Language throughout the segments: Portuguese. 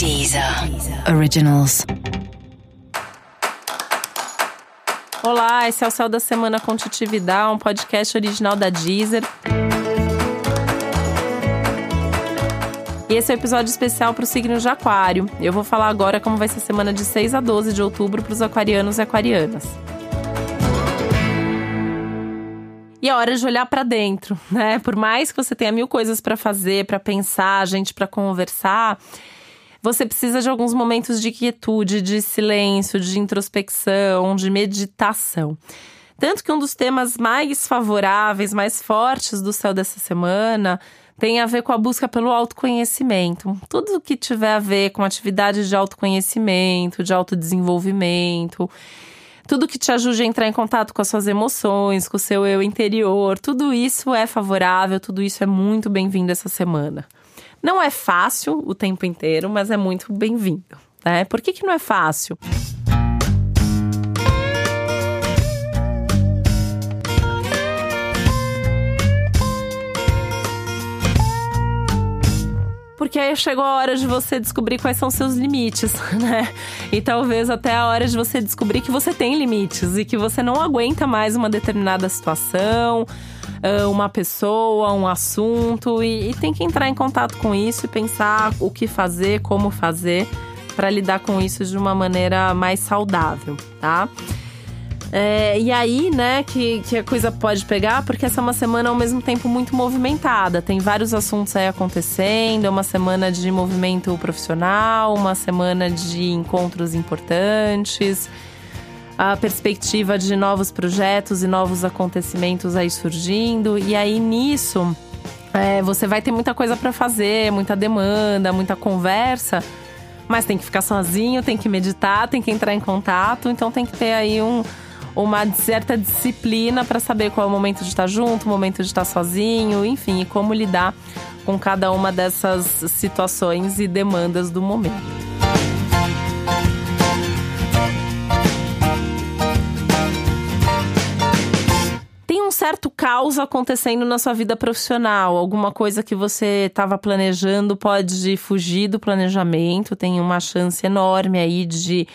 Deezer Originals. Olá, esse é o Céu da Semana com um podcast original da Deezer. E esse é o um episódio especial para o signo de Aquário. Eu vou falar agora como vai ser a semana de 6 a 12 de outubro para os aquarianos e aquarianas. E é hora de olhar para dentro, né? Por mais que você tenha mil coisas para fazer, para pensar, gente para conversar, você precisa de alguns momentos de quietude, de silêncio, de introspecção, de meditação. Tanto que um dos temas mais favoráveis, mais fortes do céu dessa semana tem a ver com a busca pelo autoconhecimento. Tudo que tiver a ver com atividade de autoconhecimento, de autodesenvolvimento, tudo que te ajude a entrar em contato com as suas emoções, com o seu eu interior, tudo isso é favorável, tudo isso é muito bem-vindo essa semana. Não é fácil o tempo inteiro, mas é muito bem-vindo. Né? Por que, que não é fácil? porque aí chegou a hora de você descobrir quais são seus limites, né? E talvez até a hora de você descobrir que você tem limites e que você não aguenta mais uma determinada situação, ah, uma pessoa, um assunto e, e tem que entrar em contato com isso e pensar o que fazer, como fazer para lidar com isso de uma maneira mais saudável, tá? É, e aí, né, que, que a coisa pode pegar, porque essa é uma semana ao mesmo tempo muito movimentada. Tem vários assuntos aí acontecendo, é uma semana de movimento profissional, uma semana de encontros importantes a perspectiva de novos projetos e novos acontecimentos aí surgindo. E aí nisso é, você vai ter muita coisa para fazer, muita demanda, muita conversa. Mas tem que ficar sozinho, tem que meditar, tem que entrar em contato. Então tem que ter aí um, uma certa disciplina para saber qual é o momento de estar junto, o momento de estar sozinho, enfim, e como lidar com cada uma dessas situações e demandas do momento. Certo caos acontecendo na sua vida profissional, alguma coisa que você estava planejando pode fugir do planejamento, tem uma chance enorme aí de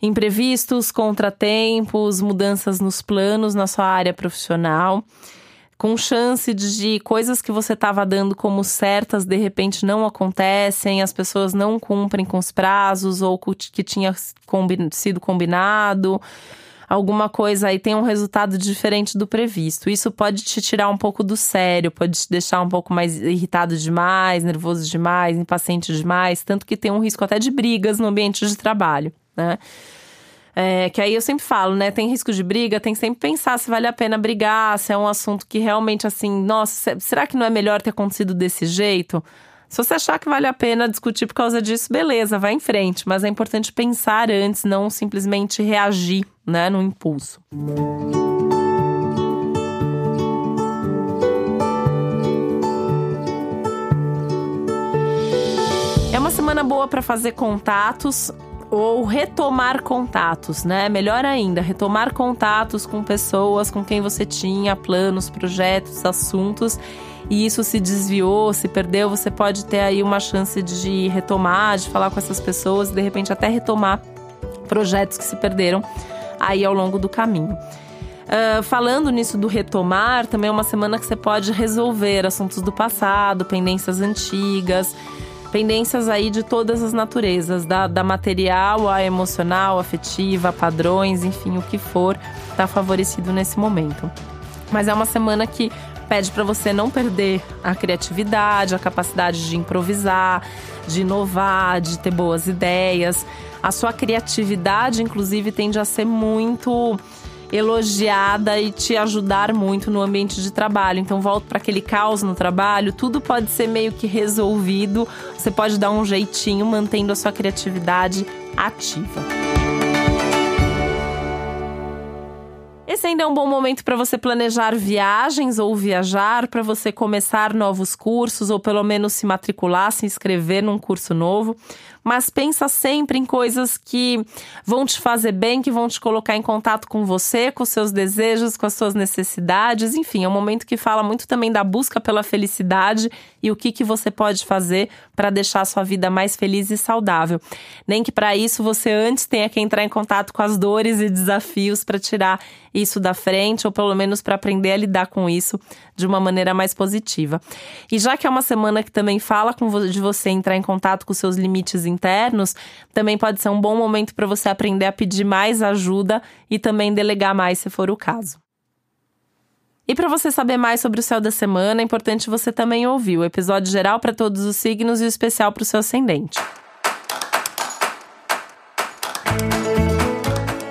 imprevistos, contratempos, mudanças nos planos na sua área profissional, com chance de coisas que você estava dando como certas de repente não acontecem, as pessoas não cumprem com os prazos ou que tinha sido combinado alguma coisa aí tem um resultado diferente do previsto. Isso pode te tirar um pouco do sério, pode te deixar um pouco mais irritado demais, nervoso demais, impaciente demais, tanto que tem um risco até de brigas no ambiente de trabalho, né? É, que aí eu sempre falo, né? Tem risco de briga, tem que sempre pensar se vale a pena brigar, se é um assunto que realmente assim, nossa, será que não é melhor ter acontecido desse jeito? Se você achar que vale a pena discutir por causa disso, beleza, vai em frente. Mas é importante pensar antes, não simplesmente reagir, né, no impulso. É uma semana boa para fazer contatos ou retomar contatos, né? Melhor ainda, retomar contatos com pessoas com quem você tinha planos, projetos, assuntos e isso se desviou, se perdeu, você pode ter aí uma chance de retomar, de falar com essas pessoas, de repente até retomar projetos que se perderam aí ao longo do caminho. Uh, falando nisso do retomar, também é uma semana que você pode resolver assuntos do passado, pendências antigas, pendências aí de todas as naturezas, da, da material a emocional, afetiva, padrões, enfim, o que for, está favorecido nesse momento. Mas é uma semana que pede para você não perder a criatividade, a capacidade de improvisar, de inovar, de ter boas ideias. A sua criatividade, inclusive, tende a ser muito elogiada e te ajudar muito no ambiente de trabalho. Então, volto para aquele caos no trabalho, tudo pode ser meio que resolvido. Você pode dar um jeitinho mantendo a sua criatividade ativa. Esse ainda é um bom momento para você planejar viagens ou viajar, para você começar novos cursos ou pelo menos se matricular, se inscrever num curso novo mas pensa sempre em coisas que vão te fazer bem, que vão te colocar em contato com você, com seus desejos, com as suas necessidades. Enfim, é um momento que fala muito também da busca pela felicidade e o que, que você pode fazer para deixar a sua vida mais feliz e saudável. Nem que para isso você antes tenha que entrar em contato com as dores e desafios para tirar isso da frente, ou pelo menos para aprender a lidar com isso de uma maneira mais positiva. E já que é uma semana que também fala com de você entrar em contato com seus limites internos, também pode ser um bom momento para você aprender a pedir mais ajuda e também delegar mais se for o caso. E para você saber mais sobre o céu da semana, é importante você também ouvir o episódio geral para todos os signos e o especial para o seu ascendente.